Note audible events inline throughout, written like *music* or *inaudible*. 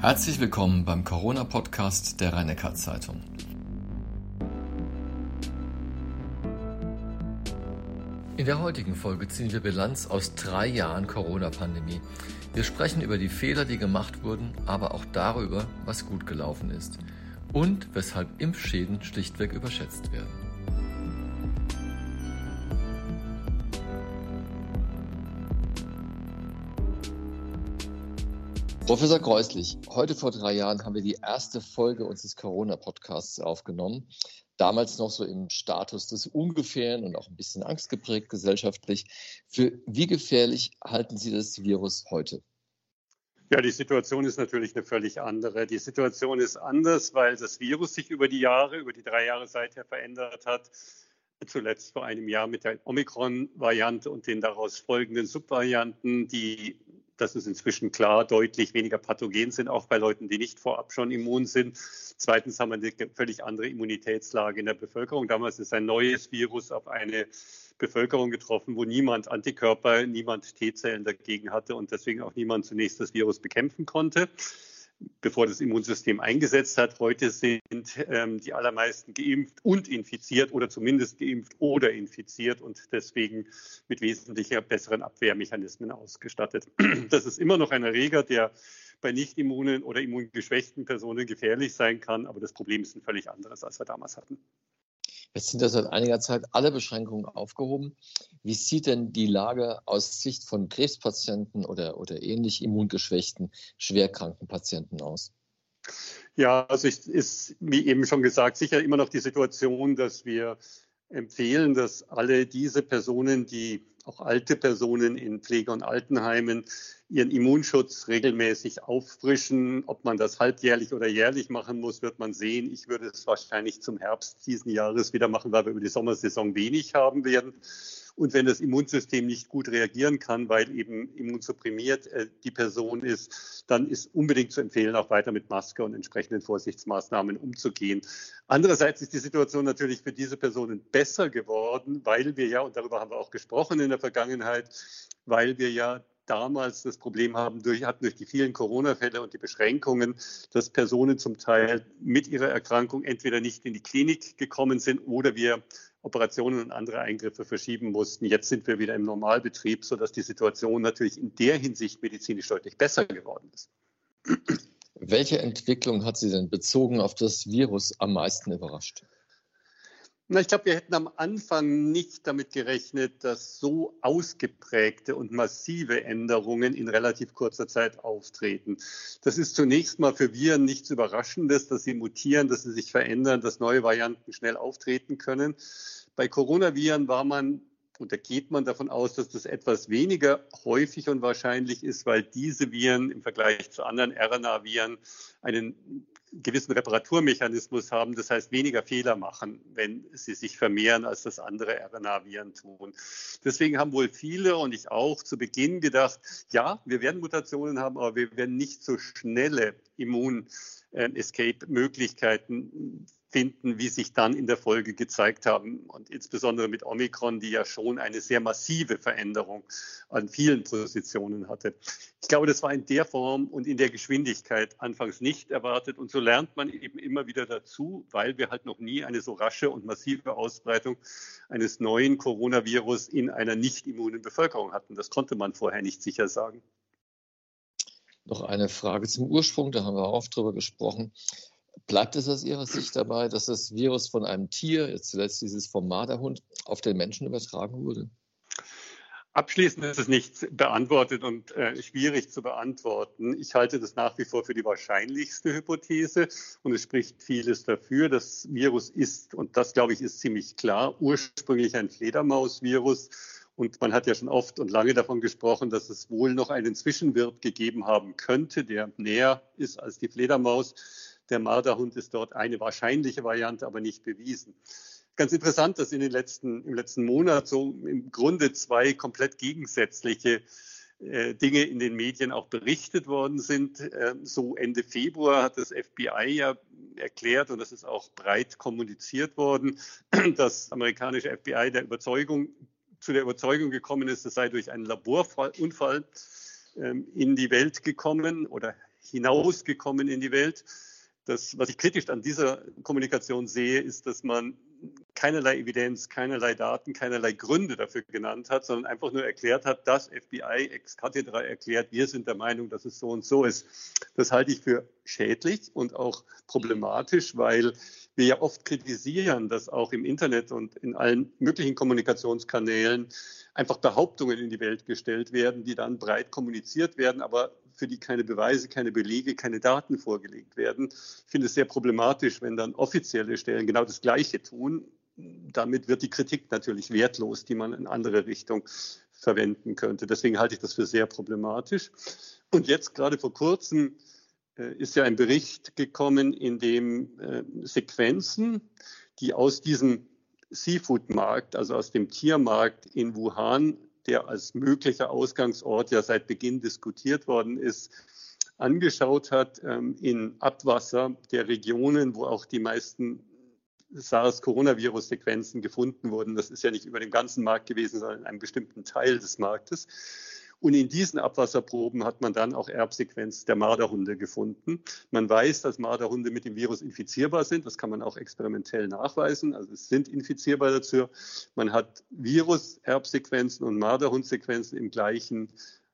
Herzlich willkommen beim Corona-Podcast der rhein zeitung In der heutigen Folge ziehen wir Bilanz aus drei Jahren Corona-Pandemie. Wir sprechen über die Fehler, die gemacht wurden, aber auch darüber, was gut gelaufen ist und weshalb Impfschäden schlichtweg überschätzt werden. Professor Kreuslich, heute vor drei Jahren haben wir die erste Folge unseres Corona-Podcasts aufgenommen. Damals noch so im Status des Ungefähren und auch ein bisschen angstgeprägt gesellschaftlich. Für wie gefährlich halten Sie das Virus heute? Ja, die Situation ist natürlich eine völlig andere. Die Situation ist anders, weil das Virus sich über die Jahre, über die drei Jahre seither verändert hat. Zuletzt vor einem Jahr mit der Omikron-Variante und den daraus folgenden Subvarianten, die das ist inzwischen klar, deutlich weniger pathogen sind, auch bei Leuten, die nicht vorab schon immun sind. Zweitens haben wir eine völlig andere Immunitätslage in der Bevölkerung. Damals ist ein neues Virus auf eine Bevölkerung getroffen, wo niemand Antikörper, niemand T-Zellen dagegen hatte und deswegen auch niemand zunächst das Virus bekämpfen konnte bevor das Immunsystem eingesetzt hat. Heute sind ähm, die allermeisten geimpft und infiziert oder zumindest geimpft oder infiziert und deswegen mit wesentlich besseren Abwehrmechanismen ausgestattet. *clears throat* Das ist immer noch ein Erreger, der bei nicht immunen oder immungeschwächten Personen gefährlich sein kann, aber das Problem ist ein völlig anderes, als wir damals hatten. Jetzt sind ja seit einiger Zeit alle Beschränkungen aufgehoben. Wie sieht denn die Lage aus Sicht von Krebspatienten oder, oder ähnlich immungeschwächten, schwerkranken Patienten aus? Ja, also es ist, wie eben schon gesagt, sicher immer noch die Situation, dass wir empfehlen, dass alle diese Personen, die auch alte Personen in Pflege- und Altenheimen ihren Immunschutz regelmäßig auffrischen. Ob man das halbjährlich oder jährlich machen muss, wird man sehen. Ich würde es wahrscheinlich zum Herbst diesen Jahres wieder machen, weil wir über die Sommersaison wenig haben werden. Und wenn das Immunsystem nicht gut reagieren kann, weil eben immunsupprimiert äh, die Person ist, dann ist unbedingt zu empfehlen, auch weiter mit Maske und entsprechenden Vorsichtsmaßnahmen umzugehen. Andererseits ist die Situation natürlich für diese Personen besser geworden, weil wir ja, und darüber haben wir auch gesprochen in der Vergangenheit, weil wir ja damals das Problem haben, durch, hatten durch die vielen Corona-Fälle und die Beschränkungen, dass Personen zum Teil mit ihrer Erkrankung entweder nicht in die Klinik gekommen sind oder wir Operationen und andere Eingriffe verschieben mussten. Jetzt sind wir wieder im Normalbetrieb, sodass die Situation natürlich in der Hinsicht medizinisch deutlich besser geworden ist. Welche Entwicklung hat Sie denn bezogen auf das Virus am meisten überrascht? Na, ich glaube, wir hätten am Anfang nicht damit gerechnet, dass so ausgeprägte und massive Änderungen in relativ kurzer Zeit auftreten. Das ist zunächst mal für Viren nichts Überraschendes, dass sie mutieren, dass sie sich verändern, dass neue Varianten schnell auftreten können. Bei Coronaviren war man und da geht man davon aus, dass das etwas weniger häufig und wahrscheinlich ist, weil diese Viren im Vergleich zu anderen RNA-Viren einen gewissen Reparaturmechanismus haben, das heißt weniger Fehler machen, wenn sie sich vermehren, als das andere RNA-Viren tun. Deswegen haben wohl viele und ich auch zu Beginn gedacht, ja, wir werden Mutationen haben, aber wir werden nicht so schnelle Immun-Escape-Möglichkeiten finden, wie sich dann in der Folge gezeigt haben. Und insbesondere mit Omikron, die ja schon eine sehr massive Veränderung an vielen Positionen hatte. Ich glaube, das war in der Form und in der Geschwindigkeit anfangs nicht erwartet. Und so lernt man eben immer wieder dazu, weil wir halt noch nie eine so rasche und massive Ausbreitung eines neuen Coronavirus in einer nicht immunen Bevölkerung hatten. Das konnte man vorher nicht sicher sagen. Noch eine Frage zum Ursprung, da haben wir auch drüber gesprochen. Bleibt es aus Ihrer Sicht dabei, dass das Virus von einem Tier, jetzt zuletzt dieses vom Marderhund, auf den Menschen übertragen wurde? Abschließend ist es nicht beantwortet und äh, schwierig zu beantworten. Ich halte das nach wie vor für die wahrscheinlichste Hypothese und es spricht vieles dafür. Das Virus ist, und das glaube ich ist ziemlich klar, ursprünglich ein Fledermausvirus. Und man hat ja schon oft und lange davon gesprochen, dass es wohl noch einen Zwischenwirt gegeben haben könnte, der näher ist als die Fledermaus. Der Marderhund ist dort eine wahrscheinliche Variante, aber nicht bewiesen. Ganz interessant, dass in den letzten, im letzten Monat so im Grunde zwei komplett gegensätzliche äh, Dinge in den Medien auch berichtet worden sind. Äh, so Ende Februar hat das FBI ja erklärt, und das ist auch breit kommuniziert worden, *clears throat* das amerikanische FBI der Überzeugung, zu der Überzeugung gekommen ist, es sei durch einen Laborunfall ähm, in die Welt gekommen oder hinausgekommen in die Welt. Das, was ich kritisch an dieser Kommunikation sehe, ist, dass man keinerlei Evidenz, keinerlei Daten, keinerlei Gründe dafür genannt hat, sondern einfach nur erklärt hat, das FBI ex cathedra erklärt, wir sind der Meinung, dass es so und so ist. Das halte ich für schädlich und auch problematisch, weil wir ja oft kritisieren, dass auch im Internet und in allen möglichen Kommunikationskanälen einfach Behauptungen in die Welt gestellt werden, die dann breit kommuniziert werden, aber für die keine Beweise, keine Belege, keine Daten vorgelegt werden. Ich finde es sehr problematisch, wenn dann offizielle Stellen genau das Gleiche tun. Damit wird die Kritik natürlich wertlos, die man in andere Richtung verwenden könnte. Deswegen halte ich das für sehr problematisch. Und jetzt gerade vor kurzem äh, ist ja ein Bericht gekommen, in dem äh, Sequenzen, die aus diesem Seafood-Markt, also aus dem Tiermarkt in Wuhan der als möglicher Ausgangsort ja seit Beginn diskutiert worden ist, angeschaut hat ähm, in Abwasser der Regionen, wo auch die meisten SARS-Coronavirus-Sequenzen gefunden wurden. Das ist ja nicht über den ganzen Markt gewesen, sondern in einem bestimmten Teil des Marktes. Und in diesen Abwasserproben hat man dann auch Erbsequenz der Marderhunde gefunden. Man weiß, dass Marderhunde mit dem Virus infizierbar sind. Das kann man auch experimentell nachweisen. Also es sind infizierbar dazu. Man hat Virus-Erbsequenzen und Marderhundsequenzen im gleichen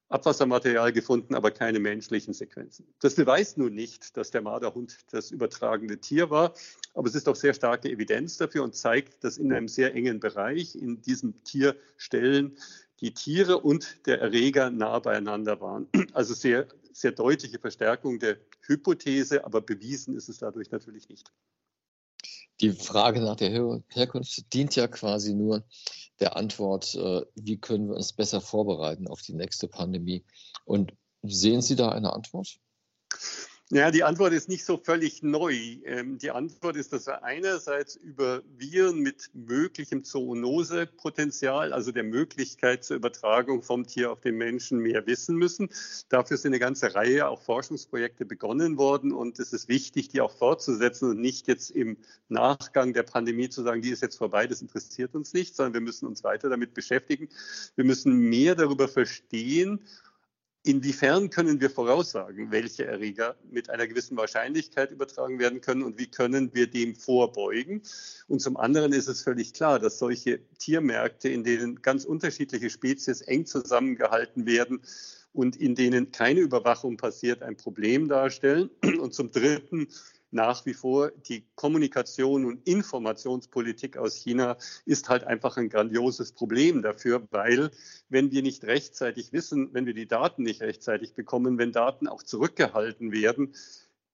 Abwassermaterial gefunden, aber keine menschlichen Sequenzen. Das beweist nun nicht, dass der Marderhund das übertragende Tier war, aber es ist auch sehr starke Evidenz dafür und zeigt, dass in einem sehr engen Bereich in diesem Tierstellen die Tiere und der Erreger nah beieinander waren. Also sehr, sehr deutliche Verstärkung der Hypothese, aber bewiesen ist es dadurch natürlich nicht. Die Frage nach der Her Herkunft dient ja quasi nur der Antwort, äh, wie können wir uns besser vorbereiten auf die nächste Pandemie. Und sehen Sie da eine Antwort? Ja, die Antwort ist nicht so völlig neu. Ähm, die Antwort ist, dass wir einerseits über Viren mit möglichem Zoonosepotenzial, also der Möglichkeit zur Übertragung vom Tier auf den Menschen, mehr wissen müssen. Dafür sind eine ganze Reihe auch Forschungsprojekte begonnen worden und es ist wichtig, die auch fortzusetzen und nicht jetzt im Nachgang der Pandemie zu sagen, die ist jetzt vorbei, das interessiert uns nicht, sondern wir müssen uns weiter damit beschäftigen. Wir müssen mehr darüber verstehen, Inwiefern können wir voraussagen, welche Erreger mit einer gewissen Wahrscheinlichkeit übertragen werden können und wie können wir dem vorbeugen? Und zum anderen ist es völlig klar, dass solche Tiermärkte, in denen ganz unterschiedliche Spezies eng zusammengehalten werden und in denen keine Überwachung passiert, ein Problem darstellen. Und zum Dritten nach wie vor die Kommunikation und Informationspolitik aus China ist halt einfach ein grandioses Problem dafür, weil wenn wir nicht rechtzeitig wissen, wenn wir die Daten nicht rechtzeitig bekommen, wenn Daten auch zurückgehalten werden,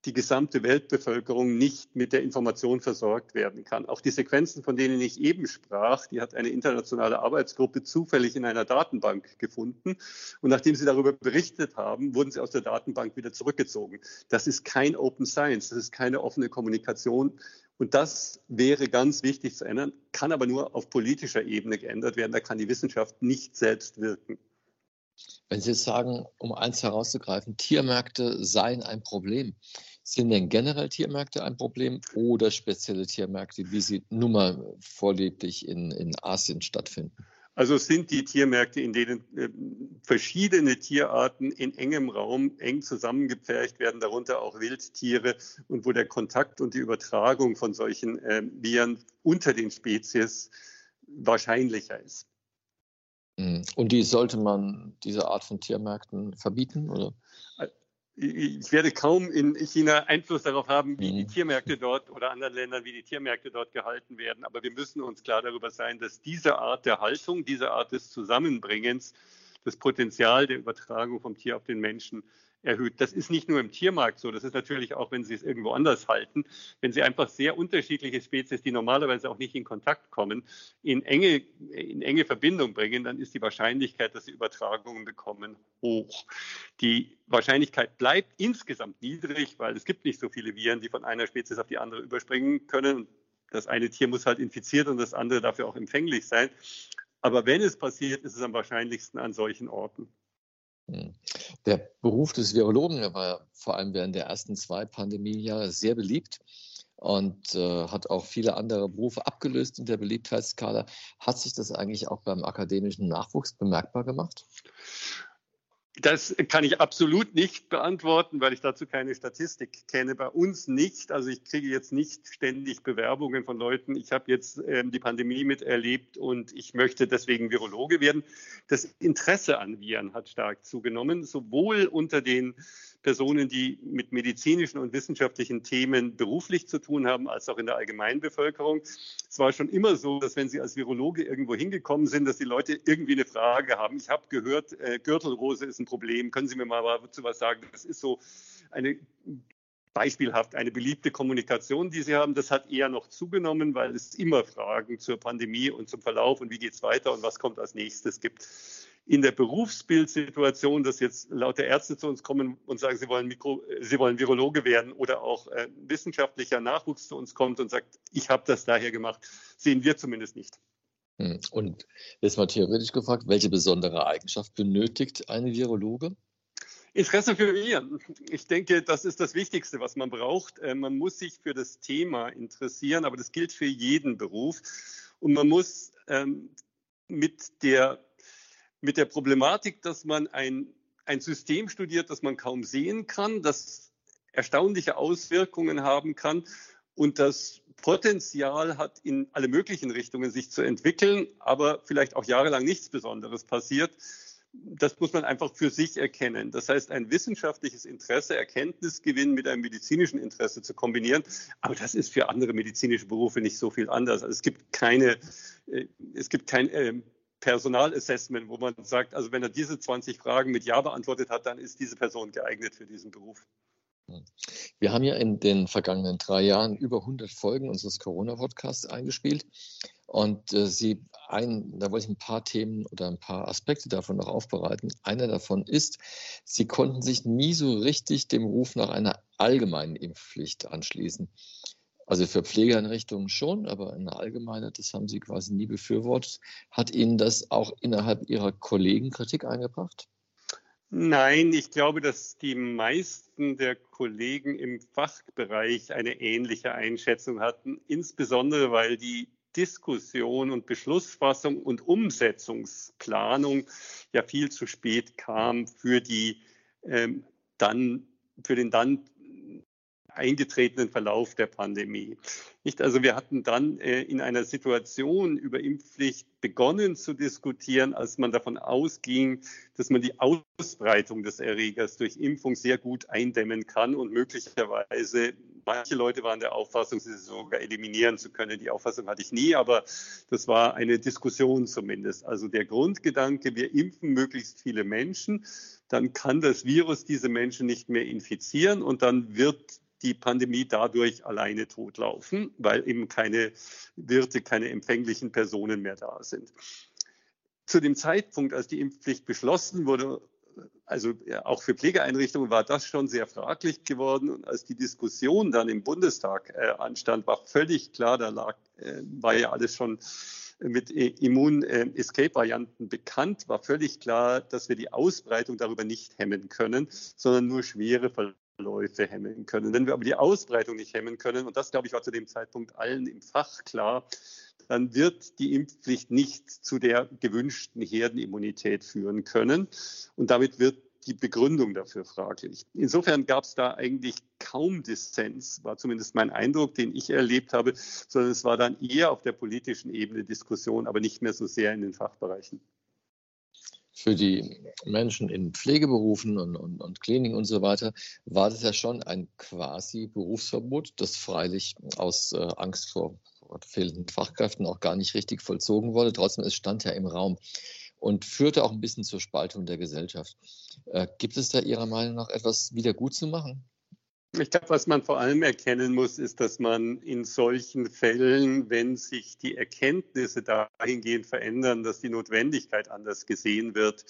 die gesamte Weltbevölkerung nicht mit der Information versorgt werden kann. Auch die Sequenzen, von denen ich eben sprach, die hat eine internationale Arbeitsgruppe zufällig in einer Datenbank gefunden. Und nachdem sie darüber berichtet haben, wurden sie aus der Datenbank wieder zurückgezogen. Das ist kein Open Science, das ist keine offene Kommunikation. Und das wäre ganz wichtig zu ändern, kann aber nur auf politischer Ebene geändert werden. Da kann die Wissenschaft nicht selbst wirken. Wenn Sie jetzt sagen, um eins herauszugreifen, Tiermärkte seien ein Problem, sind denn generell Tiermärkte ein Problem oder spezielle Tiermärkte, wie sie nun mal vorleblich in, in Asien stattfinden? Also es sind die Tiermärkte, in denen äh, verschiedene Tierarten in engem Raum eng zusammengepfercht werden, darunter auch Wildtiere und wo der Kontakt und die Übertragung von solchen äh, Viren unter den Spezies wahrscheinlicher ist. Hm. Und die sollte man diese Art von Tiermärkten verbieten, oder? Ich werde kaum in China Einfluss darauf haben, wie die mhm. Tiermärkte dort oder anderen Ländern, wie die Tiermärkte dort gehalten werden. Aber wir müssen uns klar darüber sein, dass diese Art der Haltung, diese Art des Zusammenbringens das Potenzial der Übertragung vom Tier auf den Menschen erhöht. Das ist nicht nur im Tiermarkt so, das ist natürlich auch, wenn Sie es irgendwo anders halten, wenn Sie einfach sehr unterschiedliche Spezies, die normalerweise auch nicht in Kontakt kommen, in enge, in enge Verbindung bringen, dann ist die Wahrscheinlichkeit, dass Sie Übertragungen bekommen, hoch. Die Wahrscheinlichkeit bleibt insgesamt niedrig, weil es gibt nicht so viele Viren, die von einer Spezies auf die andere überspringen können. Das eine Tier muss halt infiziert und das andere dafür auch empfänglich sein. Aber wenn es passiert, ist es am wahrscheinlichsten an solchen Orten. Hm. Der Beruf des Virologen war vor allem während der ersten zwei Pandemiejahre sehr beliebt und äh, hat auch viele andere Berufe abgelöst in der Beliebtheitsskala. Hat sich das eigentlich auch beim akademischen Nachwuchs bemerkbar gemacht? Das kann ich absolut nicht beantworten, weil ich dazu keine Statistik kenne. Bei uns nicht. Also ich kriege jetzt nicht ständig Bewerbungen von Leuten. Ich habe jetzt ähm, die Pandemie miterlebt und ich möchte deswegen Virologe werden. Das Interesse an Viren hat stark zugenommen, sowohl unter den Personen, die mit medizinischen und wissenschaftlichen Themen beruflich zu tun haben, als auch in der Allgemeinbevölkerung. Es war schon immer so, dass wenn Sie als Virologe irgendwo hingekommen sind, dass die Leute irgendwie eine Frage haben. Ich habe gehört, äh, Gürtelrose ist ein Problem. Können Sie mir mal dazu was sagen? Das ist so eine beispielhaft eine beliebte Kommunikation, die Sie haben. Das hat eher noch zugenommen, weil es immer Fragen zur Pandemie und zum Verlauf und wie geht es weiter und was kommt als nächstes gibt in der Berufsbildsituation, dass jetzt lauter Ärzte zu uns kommen und sagen, sie wollen, Mikro, sie wollen Virologe werden oder auch äh, wissenschaftlicher Nachwuchs zu uns kommt und sagt, ich habe das daher gemacht, sehen wir zumindest nicht. Hm. Und jetzt mal theoretisch gefragt, welche besondere Eigenschaft benötigt eine Virologe? Interesse für Viren. Ich denke, das ist das Wichtigste, was man braucht. Äh, man muss sich für das Thema interessieren, aber das gilt für jeden Beruf. Und man muss ähm, mit der mit der Problematik, dass man ein, ein System studiert, das man kaum sehen kann, das erstaunliche Auswirkungen haben kann und das Potenzial hat, in alle möglichen Richtungen sich zu entwickeln, aber vielleicht auch jahrelang nichts Besonderes passiert. Das muss man einfach für sich erkennen. Das heißt, ein wissenschaftliches Interesse, Erkenntnisgewinn mit einem medizinischen Interesse zu kombinieren. Aber das ist für andere medizinische Berufe nicht so viel anders. Also es gibt keine, äh, es gibt kein äh, Personalassessment, wo man sagt, also wenn er diese 20 Fragen mit Ja beantwortet hat, dann ist diese Person geeignet für diesen Beruf. Wir haben ja in den vergangenen drei Jahren über 100 Folgen unseres Corona-Podcasts eingespielt. Und äh, Sie, ein, da wollte ich ein paar Themen oder ein paar Aspekte davon noch aufbereiten. Einer davon ist, Sie konnten sich nie so richtig dem Ruf nach einer allgemeinen Impfpflicht anschließen. Also für Pflegeeinrichtungen schon, aber in der Allgemeinheit, das haben Sie quasi nie befürwortet. Hat Ihnen das auch innerhalb Ihrer Kollegen Kritik eingebracht? Nein, ich glaube, dass die meisten der Kollegen im Fachbereich eine ähnliche Einschätzung hatten, insbesondere weil die Diskussion und Beschlussfassung und Umsetzungsplanung ja viel zu spät kam für die ähm, dann für den dann eingetretenen Verlauf der Pandemie. Nicht? Also wir hatten dann äh, in einer Situation über Impfpflicht begonnen zu diskutieren, als man davon ausging, dass man die Ausbreitung des Erregers durch Impfung sehr gut eindämmen kann und möglicherweise manche Leute waren der Auffassung, sie sogar eliminieren zu können. Die Auffassung hatte ich nie, aber das war eine Diskussion zumindest. Also der Grundgedanke, wir impfen möglichst viele Menschen, dann kann das Virus diese Menschen nicht mehr infizieren und dann wird die Pandemie dadurch alleine totlaufen, weil eben keine Wirte, keine empfänglichen Personen mehr da sind. Zu dem Zeitpunkt, als die Impfpflicht beschlossen wurde, also auch für Pflegeeinrichtungen war das schon sehr fraglich geworden. Und als die Diskussion dann im Bundestag äh, anstand, war völlig klar, da lag, äh, war ja alles schon mit Immun-Escape-Varianten bekannt, war völlig klar, dass wir die Ausbreitung darüber nicht hemmen können, sondern nur schwere Verläufe hemmen können. Wenn wir aber die Ausbreitung nicht hemmen können, und das, glaube ich, war zu dem Zeitpunkt allen im Fach klar, dann wird die Impfpflicht nicht zu der gewünschten Herdenimmunität führen können. Und damit wird die Begründung dafür fraglich. Insofern gab es da eigentlich kaum Dissens, war zumindest mein Eindruck, den ich erlebt habe, sondern es war dann eher auf der politischen Ebene Diskussion, aber nicht mehr so sehr in den Fachbereichen für die Menschen in Pflegeberufen und, und, und Kliniken und so weiter war das ja schon ein quasi Berufsverbot, das freilich aus äh, Angst vor, vor fehlenden Fachkräften auch gar nicht richtig vollzogen wurde. Trotzdem, es stand ja im Raum und führte auch ein bisschen zur Spaltung der Gesellschaft. Äh, gibt es da Ihrer Meinung nach etwas wieder gut zu machen? Ich glaube, was man vor allem erkennen muss, ist, dass man in solchen Fällen, wenn sich die Erkenntnisse dahingehend verändern, dass die Notwendigkeit anders gesehen wird,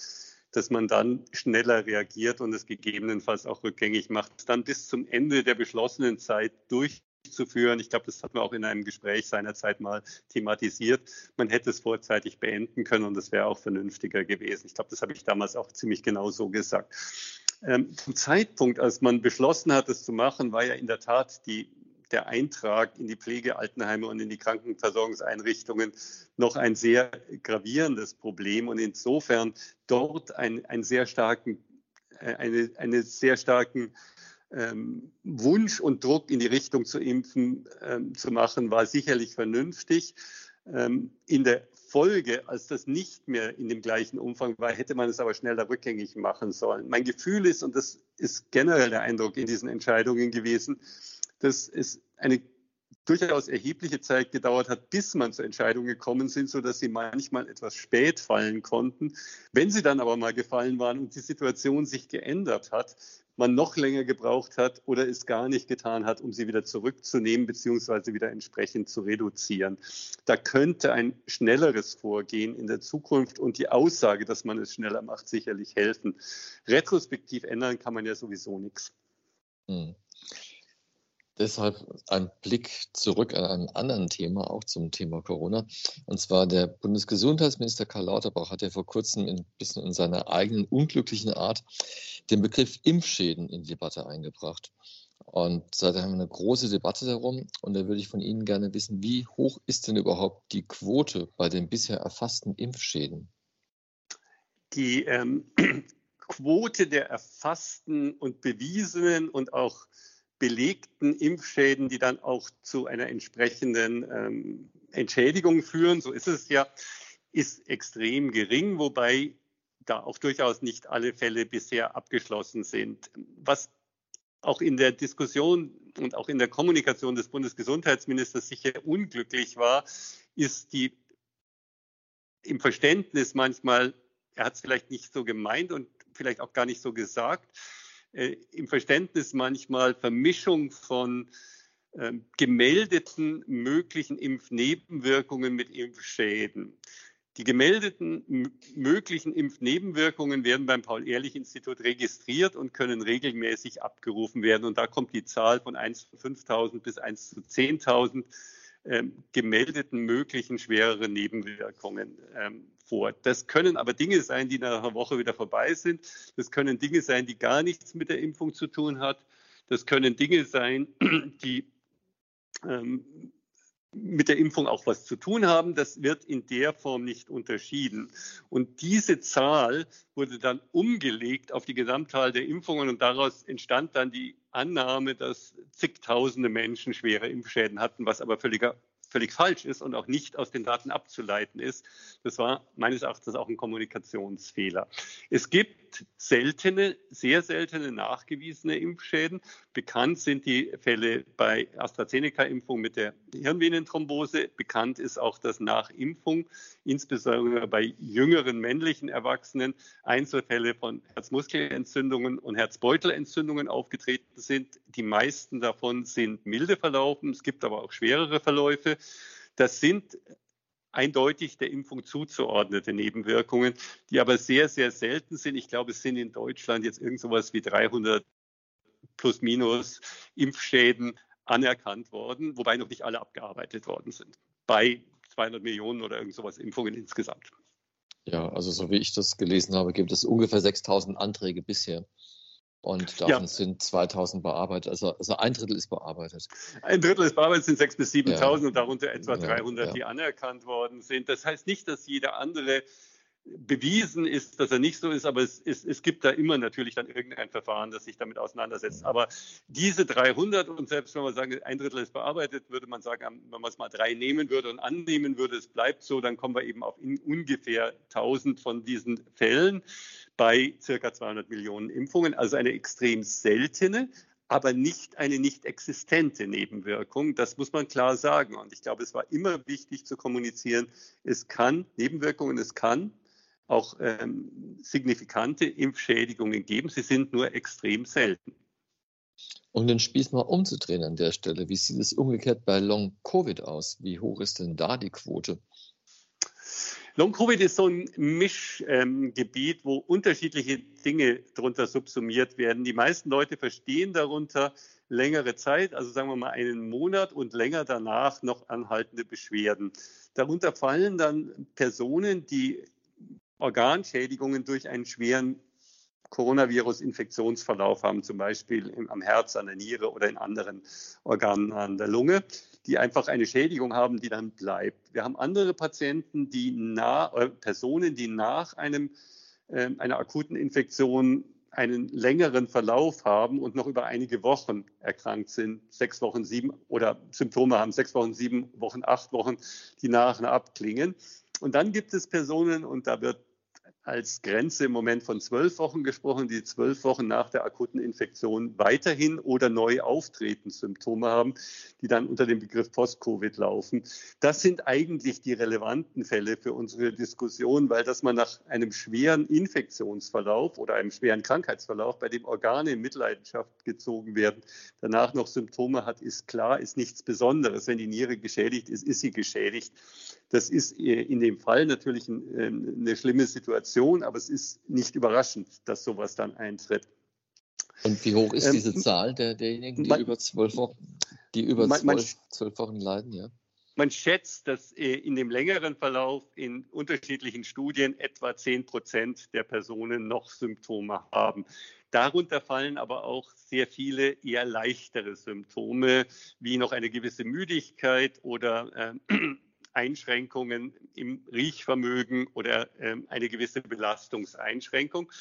dass man dann schneller reagiert und es gegebenenfalls auch rückgängig macht, dann bis zum Ende der beschlossenen Zeit durchzuführen. Ich glaube, das hat man auch in einem Gespräch seinerzeit mal thematisiert. Man hätte es vorzeitig beenden können und das wäre auch vernünftiger gewesen. Ich glaube, das habe ich damals auch ziemlich genau so gesagt. Ähm, zum Zeitpunkt, als man beschlossen hat, das zu machen, war ja in der Tat die, der Eintrag in die Pflegealtenheime und in die Krankenversorgungseinrichtungen noch ein sehr gravierendes Problem und insofern dort ein, einen sehr starken äh, eine, eine sehr starken ähm, Wunsch und Druck in die Richtung zu impfen ähm, zu machen, war sicherlich vernünftig. Ähm, in der Folge, als das nicht mehr in dem gleichen Umfang war, hätte man es aber schneller rückgängig machen sollen. Mein Gefühl ist, und das ist generell der Eindruck in diesen Entscheidungen gewesen, dass es eine durchaus erhebliche Zeit gedauert hat, bis man zur Entscheidung gekommen sind, so dass sie manchmal etwas spät fallen konnten. Wenn sie dann aber mal gefallen waren und die Situation sich geändert hat, man noch länger gebraucht hat oder es gar nicht getan hat, um sie wieder zurückzunehmen beziehungsweise wieder entsprechend zu reduzieren. Da könnte ein schnelleres Vorgehen in der Zukunft und die Aussage, dass man es schneller macht, sicherlich helfen. Retrospektiv ändern kann man ja sowieso nichts. Hm. Deshalb ein Blick zurück an einem anderen Thema, auch zum Thema Corona. Und zwar der Bundesgesundheitsminister Karl Lauterbach hat ja vor kurzem ein bisschen in seiner eigenen unglücklichen Art den Begriff Impfschäden in die Debatte eingebracht. Und seitdem haben wir eine große Debatte darum. Und da würde ich von Ihnen gerne wissen, wie hoch ist denn überhaupt die Quote bei den bisher erfassten Impfschäden? Die ähm, *clears throat* Quote der erfassten und bewiesenen und auch belegten Impfschäden, die dann auch zu einer entsprechenden ähm, Entschädigung führen, so ist es ja, ist extrem gering, wobei da auch durchaus nicht alle Fälle bisher abgeschlossen sind. Was auch in der Diskussion und auch in der Kommunikation des Bundesgesundheitsministers sicher unglücklich war, ist die im Verständnis manchmal, er hat es vielleicht nicht so gemeint und vielleicht auch gar nicht so gesagt, äh, im Verständnis manchmal Vermischung von äh, gemeldeten möglichen Impfnebenwirkungen mit Impfschäden. Die gemeldeten möglichen Impfnebenwirkungen werden beim Paul-Ehrlich-Institut registriert und können regelmäßig abgerufen werden. Und da kommt die Zahl von 1 zu 5.000 bis 1 zu 10.000 äh, gemeldeten möglichen schwereren Nebenwirkungen ähm, vor. Das können aber Dinge sein, die nach einer Woche wieder vorbei sind. Das können Dinge sein, die gar nichts mit der Impfung zu tun hat. Das können Dinge sein, *clears throat* die ähm, mit der Impfung auch was zu tun haben. Das wird in der Form nicht unterschieden. Und diese Zahl wurde dann umgelegt auf die Gesamtzahl der Impfungen und daraus entstand dann die Annahme, dass zigtausende Menschen schwere Impfschäden hatten, was aber völliger völlig falsch ist und auch nicht aus den Daten abzuleiten ist. Das war meines Erachtens auch ein Kommunikationsfehler. Es gibt seltene, sehr seltene nachgewiesene Impfschäden. Bekannt sind die Fälle bei AstraZeneca-Impfung mit der Hirnvenenthrombose. Bekannt ist auch, dass nach Impfung, insbesondere bei jüngeren männlichen Erwachsenen, Einzelfälle von Herzmuskelentzündungen und Herzbeutelentzündungen aufgetreten sind. Die meisten davon sind milde verlaufen. Es gibt aber auch schwerere Verläufe. Das sind eindeutig der Impfung zuzuordnete Nebenwirkungen, die aber sehr, sehr selten sind. Ich glaube, es sind in Deutschland jetzt irgend sowas wie 300 plus minus Impfschäden anerkannt worden, wobei noch nicht alle abgearbeitet worden sind. Bei 200 Millionen oder irgend sowas Impfungen insgesamt. Ja, also so wie ich das gelesen habe, gibt es ungefähr 6000 Anträge bisher. Und davon ja. sind 2000 bearbeitet. Also, also ein Drittel ist bearbeitet. Ein Drittel ist bearbeitet, sind 6.000 bis 7.000 ja. und darunter etwa 300, ja, die anerkannt worden sind. Das heißt nicht, dass jeder andere bewiesen ist, dass er nicht so ist, aber es, es, es gibt da immer natürlich dann irgendein Verfahren, das sich damit auseinandersetzt. Aber diese 300 und selbst wenn man sagen, ein Drittel ist bearbeitet, würde man sagen, wenn man es mal drei nehmen würde und annehmen würde, es bleibt so, dann kommen wir eben auf ungefähr 1000 von diesen Fällen bei circa 200 Millionen Impfungen. Also eine extrem seltene, aber nicht eine nicht existente Nebenwirkung. Das muss man klar sagen. Und ich glaube, es war immer wichtig zu kommunizieren, es kann Nebenwirkungen, es kann auch ähm, signifikante Impfschädigungen geben. Sie sind nur extrem selten. Um den Spieß mal umzudrehen an der Stelle, wie sieht es umgekehrt bei Long-Covid aus? Wie hoch ist denn da die Quote? Long-Covid ist so ein Mischgebiet, ähm, wo unterschiedliche Dinge darunter subsumiert werden. Die meisten Leute verstehen darunter längere Zeit, also sagen wir mal einen Monat und länger danach noch anhaltende Beschwerden. Darunter fallen dann Personen, die Organschädigungen durch einen schweren Coronavirus-Infektionsverlauf haben, zum Beispiel am Herz, an der Niere oder in anderen Organen an der Lunge, die einfach eine Schädigung haben, die dann bleibt. Wir haben andere Patienten, die nach, äh, Personen, die nach einem, äh, einer akuten Infektion einen längeren Verlauf haben und noch über einige Wochen erkrankt sind, sechs Wochen, sieben oder Symptome haben, sechs Wochen, sieben Wochen, acht Wochen, die nachher abklingen. Und dann gibt es Personen, und da wird als Grenze im Moment von zwölf Wochen gesprochen, die zwölf Wochen nach der akuten Infektion weiterhin oder neu auftretend Symptome haben, die dann unter dem Begriff Post-Covid laufen. Das sind eigentlich die relevanten Fälle für unsere Diskussion, weil dass man nach einem schweren Infektionsverlauf oder einem schweren Krankheitsverlauf, bei dem Organe in Mitleidenschaft gezogen werden, danach noch Symptome hat, ist klar, ist nichts Besonderes. Wenn die Niere geschädigt ist, ist sie geschädigt. Das ist äh, in dem Fall natürlich ähm, eine schlimme Situation, aber es ist nicht überraschend, dass sowas dann eintritt. Und wie hoch ist ähm, diese Zahl der, derjenigen, die man, über zwölf Wochen, die über zwölf, man, zwölf Wochen leiden? Ja. Man schätzt, dass äh, in dem längeren Verlauf in unterschiedlichen Studien etwa 10 Prozent der Personen noch Symptome haben. Darunter fallen aber auch sehr viele eher leichtere Symptome, wie noch eine gewisse Müdigkeit oder äh, Einschränkungen im Riechvermögen oder ähm, eine gewisse Belastungseinschränkung.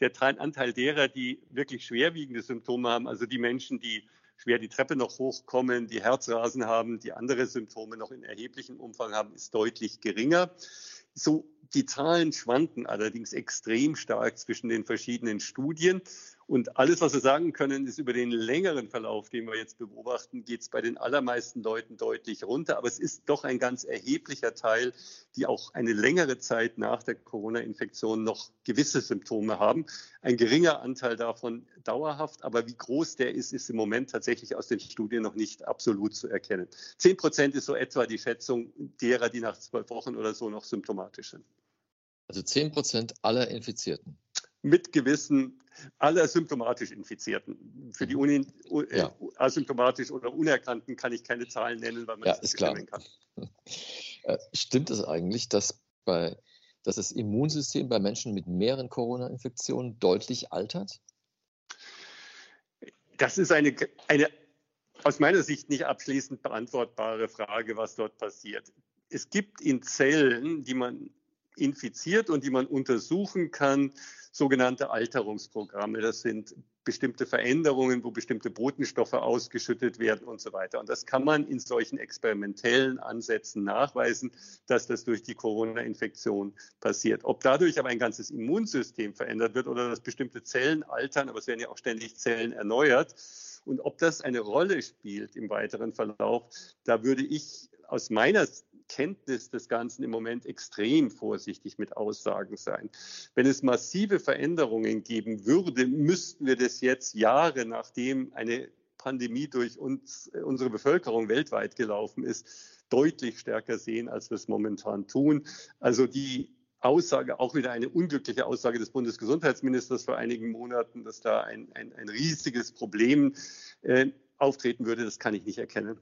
Der Anteil derer, die wirklich schwerwiegende Symptome haben, also die Menschen, die schwer die Treppe noch hochkommen, die Herzrasen haben, die andere Symptome noch in erheblichem Umfang haben, ist deutlich geringer. So, die Zahlen schwanken allerdings extrem stark zwischen den verschiedenen Studien. Und alles, was wir sagen können, ist über den längeren Verlauf, den wir jetzt beobachten, geht es bei den allermeisten Leuten deutlich runter. Aber es ist doch ein ganz erheblicher Teil, die auch eine längere Zeit nach der Corona-Infektion noch gewisse Symptome haben. Ein geringer Anteil davon dauerhaft, aber wie groß der ist, ist im Moment tatsächlich aus den Studien noch nicht absolut zu erkennen. Zehn Prozent ist so etwa die Schätzung derer, die nach zwölf Wochen oder so noch symptomatisch sind. Also zehn Prozent aller Infizierten mit gewissen aller symptomatisch Infizierten. Für die mhm. un äh, ja. asymptomatisch oder Unerkannten kann ich keine Zahlen nennen, weil man ja, das ist klar. kann. *laughs* Äh, stimmt es eigentlich, dass, bei, dass das Immunsystem bei Menschen mit mehreren Corona-Infektionen deutlich altert? Das ist eine, eine aus meiner Sicht nicht abschließend beantwortbare Frage, was dort passiert. Es gibt in Zellen, die man infiziert und die man untersuchen kann, sogenannte Alterungsprogramme. Das sind bestimmte Veränderungen, wo bestimmte Botenstoffe ausgeschüttet werden und so weiter. Und das kann man in solchen experimentellen Ansätzen nachweisen, dass das durch die Corona-Infektion passiert. Ob dadurch aber ein ganzes Immunsystem verändert wird oder dass bestimmte Zellen altern, aber es werden ja auch ständig Zellen erneuert. Und ob das eine Rolle spielt im weiteren Verlauf, da würde ich aus meiner Kenntnis des Ganzen im Moment extrem vorsichtig mit Aussagen sein. Wenn es massive Veränderungen geben würde, müssten wir das jetzt Jahre nachdem eine Pandemie durch uns, unsere Bevölkerung weltweit gelaufen ist, deutlich stärker sehen, als wir es momentan tun. Also die Aussage, auch wieder eine unglückliche Aussage des Bundesgesundheitsministers vor einigen Monaten, dass da ein, ein, ein riesiges Problem äh, auftreten würde, das kann ich nicht erkennen.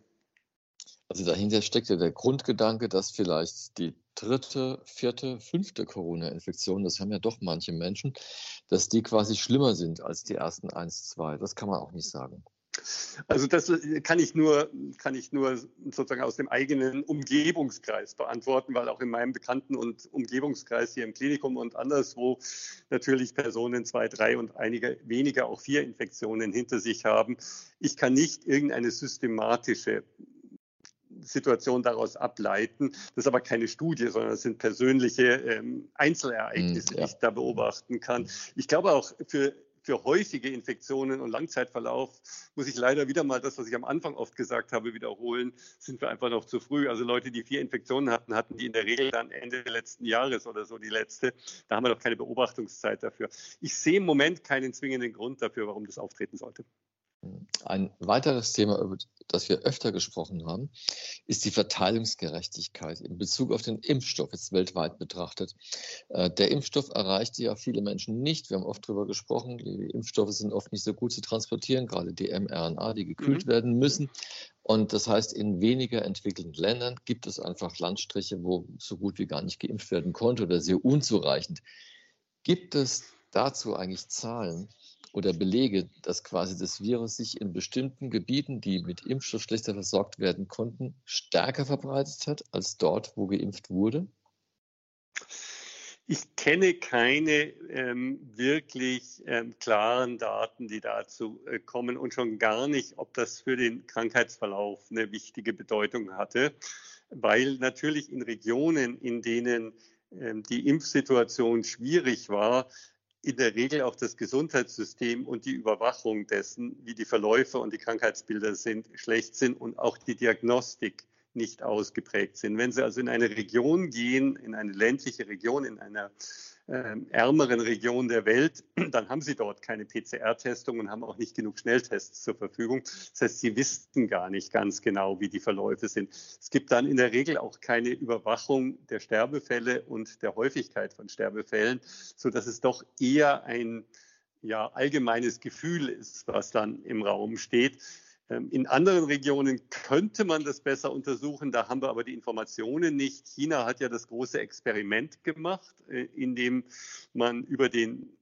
Also dahinter steckt ja der Grundgedanke, dass vielleicht die dritte, vierte, fünfte Corona-Infektion, das haben ja doch manche Menschen, dass die quasi schlimmer sind als die ersten eins, zwei. Das kann man auch nicht sagen. Also das kann ich nur, kann ich nur sozusagen aus dem eigenen Umgebungskreis beantworten, weil auch in meinem Bekannten- und Umgebungskreis hier im Klinikum und anderswo natürlich Personen zwei, drei und einige weniger auch vier Infektionen hinter sich haben. Ich kann nicht irgendeine systematische Situation daraus ableiten. Das ist aber keine Studie, sondern das sind persönliche ähm, Einzelereignisse, hm, ja. die ich da beobachten kann. Ich glaube auch für für häufige Infektionen und Langzeitverlauf muss ich leider wieder mal das, was ich am Anfang oft gesagt habe, wiederholen, sind wir einfach noch zu früh. Also Leute, die vier Infektionen hatten, hatten die in der Regel dann Ende letzten Jahres oder so die letzte. Da haben wir noch keine Beobachtungszeit dafür. Ich sehe im Moment keinen zwingenden Grund dafür, warum das auftreten sollte. Ein weiteres Thema, über das wir öfter gesprochen haben, ist die Verteilungsgerechtigkeit in Bezug auf den Impfstoff, jetzt weltweit betrachtet. Äh, der Impfstoff erreicht ja viele Menschen nicht. Wir haben oft darüber gesprochen, die Impfstoffe sind oft nicht so gut zu transportieren, gerade die mRNA, die gekühlt mhm. werden müssen. Und das heißt, in weniger entwickelten Ländern gibt es einfach Landstriche, wo so gut wie gar nicht geimpft werden konnte oder sehr unzureichend. Gibt es dazu eigentlich Zahlen? Oder Belege, dass quasi das Virus sich in bestimmten Gebieten, die mit Impfstoff schlechter versorgt werden konnten, stärker verbreitet hat als dort, wo geimpft wurde? Ich kenne keine ähm, wirklich ähm, klaren Daten, die dazu äh, kommen und schon gar nicht, ob das für den Krankheitsverlauf eine wichtige Bedeutung hatte, weil natürlich in Regionen, in denen ähm, die Impfsituation schwierig war, in der Regel auch das Gesundheitssystem und die Überwachung dessen, wie die Verläufe und die Krankheitsbilder sind, schlecht sind und auch die Diagnostik nicht ausgeprägt sind. Wenn Sie also in eine Region gehen, in eine ländliche Region, in einer ärmeren Region der Welt, *clears throat* dann haben Sie dort keine PCR-Testung und haben auch nicht genug Schnelltests zur Verfügung. Das heißt, Sie wissen gar nicht ganz genau, wie die Verläufe sind. Es gibt dann in der Regel auch keine Überwachung der Sterbefälle und der Häufigkeit von Sterbefällen, so dass es doch eher ein ja, allgemeines Gefühl ist, was dann im Raum steht. Ähm, in anderen Regionen könnte man das besser untersuchen, da haben wir aber die Informationen nicht. China hat ja das große Experiment gemacht, äh, in dem man über den,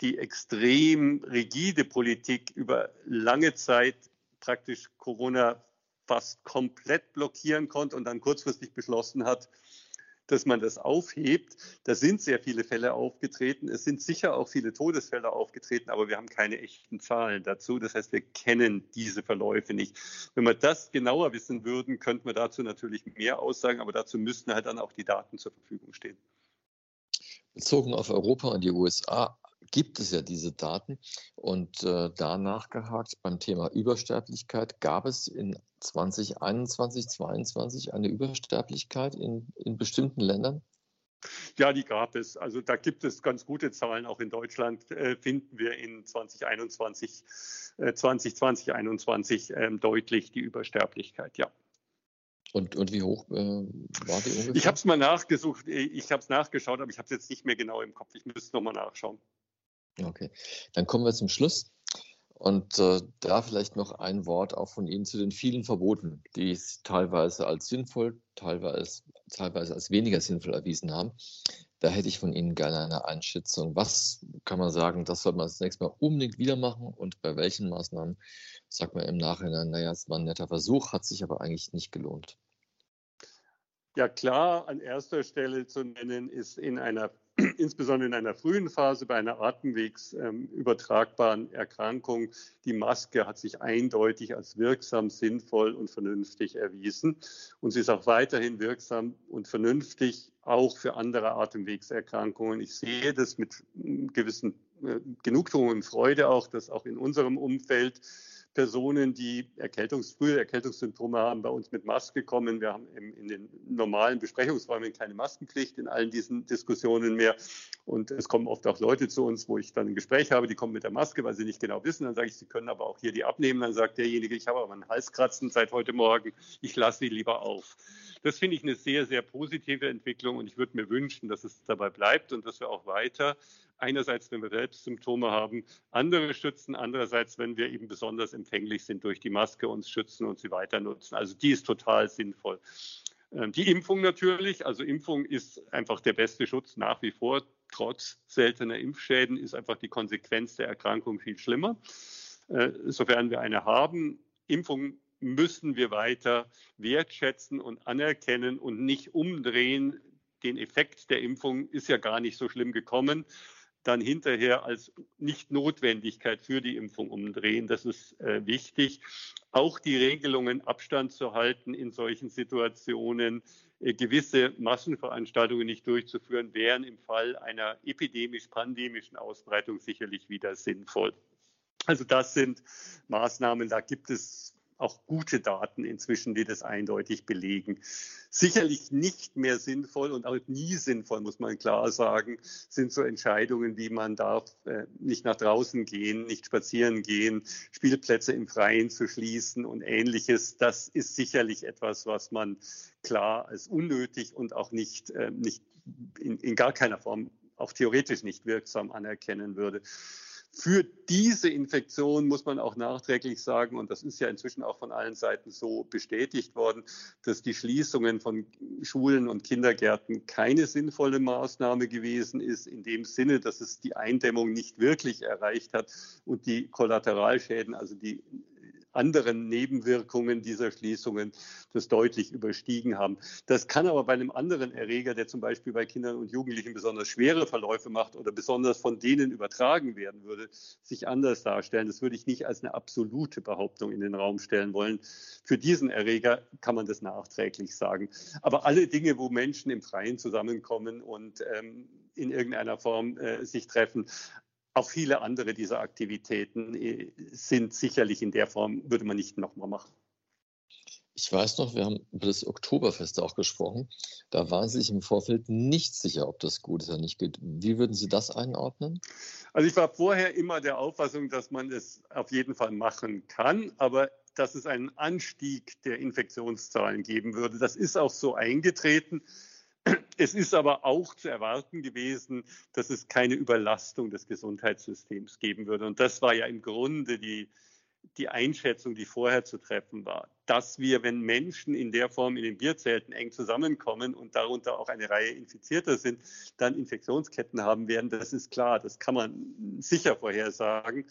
die extrem rigide Politik über lange Zeit praktisch Corona fast komplett blockieren konnte und dann kurzfristig beschlossen hat, dass man das aufhebt. Da sind sehr viele Fälle aufgetreten. Es sind sicher auch viele Todesfälle aufgetreten, aber wir haben keine echten Zahlen dazu. Das heißt, wir kennen diese Verläufe nicht. Wenn wir das genauer wissen würden, könnten wir dazu natürlich mehr aussagen, aber dazu müssten halt dann auch die Daten zur Verfügung stehen. Bezogen auf Europa und die USA gibt es ja diese Daten. Und äh, da nachgehakt beim Thema Übersterblichkeit, gab es in 2021, 2022 eine Übersterblichkeit in, in bestimmten Ländern? Ja, die gab es. Also da gibt es ganz gute Zahlen. Auch in Deutschland äh, finden wir in 2021, äh, 2020, 2021 äh, deutlich die Übersterblichkeit, ja. Und, und wie hoch äh, war die ungefähr? Ich habe es mal nachgesucht, ich habe es nachgeschaut, aber ich habe es jetzt nicht mehr genau im Kopf. Ich müsste es nochmal nachschauen. Okay, dann kommen wir zum Schluss. Und äh, da vielleicht noch ein Wort auch von Ihnen zu den vielen Verboten, die es teilweise als sinnvoll, teilweise, teilweise als weniger sinnvoll erwiesen haben. Da hätte ich von Ihnen gerne eine Einschätzung. Was kann man sagen, das soll man das nächste Mal unbedingt wieder machen und bei welchen Maßnahmen sagt man im Nachhinein, naja, es war ein netter Versuch, hat sich aber eigentlich nicht gelohnt? Ja, klar, an erster Stelle zu nennen ist in einer insbesondere in einer frühen Phase bei einer atemwegsübertragbaren Erkrankung. Die Maske hat sich eindeutig als wirksam, sinnvoll und vernünftig erwiesen. Und sie ist auch weiterhin wirksam und vernünftig, auch für andere Atemwegserkrankungen. Ich sehe das mit gewissen äh, Genugtuung und Freude auch, dass auch in unserem Umfeld Personen, die Erkältungs frühe Erkältungssymptome haben, bei uns mit Maske kommen. Wir haben in den normalen Besprechungsräumen keine Maskenpflicht in allen diesen Diskussionen mehr. Und es kommen oft auch Leute zu uns, wo ich dann ein Gespräch habe, die kommen mit der Maske, weil sie nicht genau wissen. Dann sage ich, sie können aber auch hier die abnehmen. Dann sagt derjenige, ich habe aber einen Halskratzen seit heute Morgen, ich lasse sie lieber auf. Das finde ich eine sehr, sehr positive Entwicklung und ich würde mir wünschen, dass es dabei bleibt und dass wir auch weiter einerseits, wenn wir selbst Symptome haben, andere schützen, andererseits, wenn wir eben besonders empfänglich sind durch die Maske, uns schützen und sie weiter nutzen. Also die ist total sinnvoll. Ähm, die Impfung natürlich, also Impfung ist einfach der beste Schutz nach wie vor. Trotz seltener Impfschäden ist einfach die Konsequenz der Erkrankung viel schlimmer. Äh, sofern wir eine haben, Impfung müssen wir weiter wertschätzen und anerkennen und nicht umdrehen. Den Effekt der Impfung ist ja gar nicht so schlimm gekommen dann hinterher als Nicht-Notwendigkeit für die Impfung umdrehen. Das ist äh, wichtig. Auch die Regelungen, Abstand zu halten in solchen Situationen, äh, gewisse Massenveranstaltungen nicht durchzuführen, wären im Fall einer epidemisch-pandemischen Ausbreitung sicherlich wieder sinnvoll. Also das sind Maßnahmen, da gibt es auch gute Daten inzwischen, die das eindeutig belegen. Sicherlich nicht mehr sinnvoll und auch nie sinnvoll, muss man klar sagen, sind so Entscheidungen wie man darf äh, nicht nach draußen gehen, nicht spazieren gehen, Spielplätze im Freien zu schließen und ähnliches. Das ist sicherlich etwas, was man klar als unnötig und auch nicht, äh, nicht in, in gar keiner Form auch theoretisch nicht wirksam anerkennen würde. Für diese Infektion muss man auch nachträglich sagen, und das ist ja inzwischen auch von allen Seiten so bestätigt worden, dass die Schließungen von Schulen und Kindergärten keine sinnvolle Maßnahme gewesen ist, in dem Sinne, dass es die Eindämmung nicht wirklich erreicht hat und die Kollateralschäden, also die anderen Nebenwirkungen dieser Schließungen das deutlich überstiegen haben. Das kann aber bei einem anderen Erreger, der zum Beispiel bei Kindern und Jugendlichen besonders schwere Verläufe macht oder besonders von denen übertragen werden würde, sich anders darstellen. Das würde ich nicht als eine absolute Behauptung in den Raum stellen wollen. Für diesen Erreger kann man das nachträglich sagen. Aber alle Dinge, wo Menschen im Freien zusammenkommen und ähm, in irgendeiner Form äh, sich treffen, auch viele andere dieser Aktivitäten äh, sind sicherlich in der Form, würde man nicht nochmal machen. Ich weiß noch, wir haben über das Oktoberfest auch gesprochen. Da waren Sie sich im Vorfeld nicht sicher, ob das gut ist oder nicht gut. Wie würden Sie das einordnen? Also ich war vorher immer der Auffassung, dass man es auf jeden Fall machen kann, aber dass es einen Anstieg der Infektionszahlen geben würde. Das ist auch so eingetreten. Es ist aber auch zu erwarten gewesen, dass es keine Überlastung des Gesundheitssystems geben würde. Und das war ja im Grunde die, die Einschätzung, die vorher zu treffen war, dass wir, wenn Menschen in der Form in den Bierzelten eng zusammenkommen und darunter auch eine Reihe Infizierter sind, dann Infektionsketten haben werden. Das ist klar, das kann man sicher vorhersagen.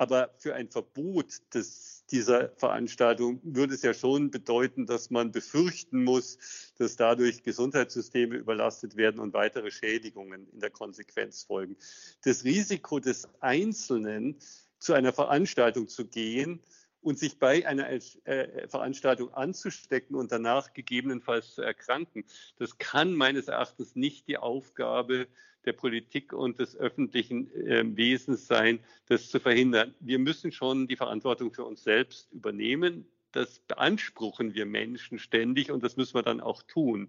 Aber für ein Verbot des, dieser Veranstaltung würde es ja schon bedeuten, dass man befürchten muss, dass dadurch Gesundheitssysteme überlastet werden und weitere Schädigungen in der Konsequenz folgen. Das Risiko des Einzelnen, zu einer Veranstaltung zu gehen und sich bei einer äh, Veranstaltung anzustecken und danach gegebenenfalls zu erkranken, das kann meines Erachtens nicht die Aufgabe der Politik und des öffentlichen äh, Wesens sein, das zu verhindern. Wir müssen schon die Verantwortung für uns selbst übernehmen. Das beanspruchen wir Menschen ständig und das müssen wir dann auch tun.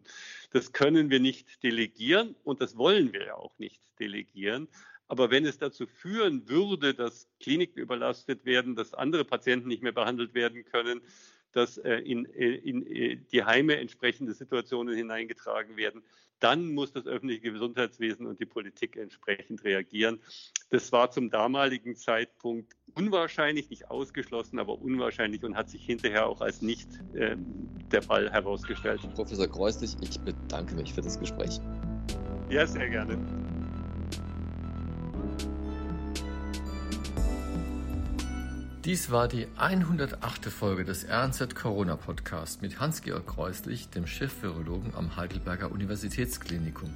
Das können wir nicht delegieren und das wollen wir ja auch nicht delegieren. Aber wenn es dazu führen würde, dass Kliniken überlastet werden, dass andere Patienten nicht mehr behandelt werden können, dass äh, in, äh, in, in äh, die Heime entsprechende Situationen hineingetragen werden, dann muss das öffentliche Gesundheitswesen und die Politik entsprechend reagieren. Das war zum damaligen Zeitpunkt unwahrscheinlich, nicht ausgeschlossen, aber unwahrscheinlich und hat sich hinterher auch als nicht äh, der Fall herausgestellt. Professor Kreuslich, ich bedanke mich für das Gespräch. Ja, sehr gerne. Dies war die 108. Folge des RNZ Corona Podcast mit Hans-Georg Kreuslich, dem Chefvirologen am Heidelberger Universitätsklinikum.